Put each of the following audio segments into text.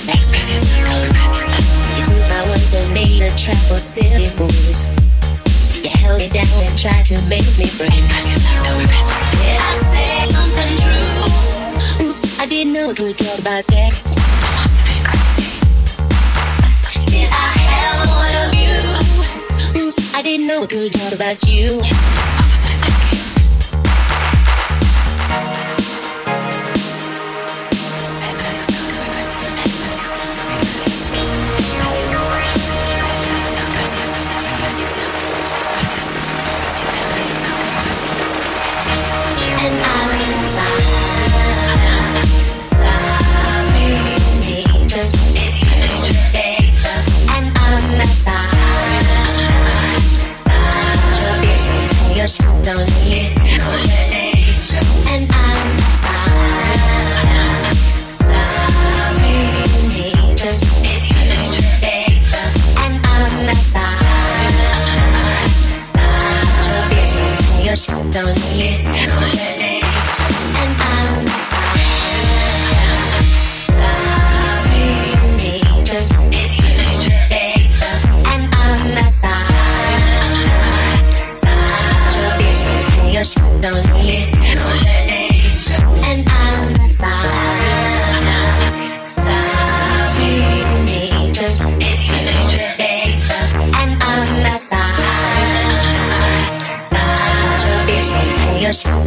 Two hours and made a trap for silly fools. You held down and tried to make me break. Did I say something true? Oops, I didn't know it would talk about sex. Did I have one of you? Oops, I didn't know talk about you.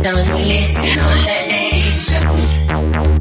Don't listen to the danger.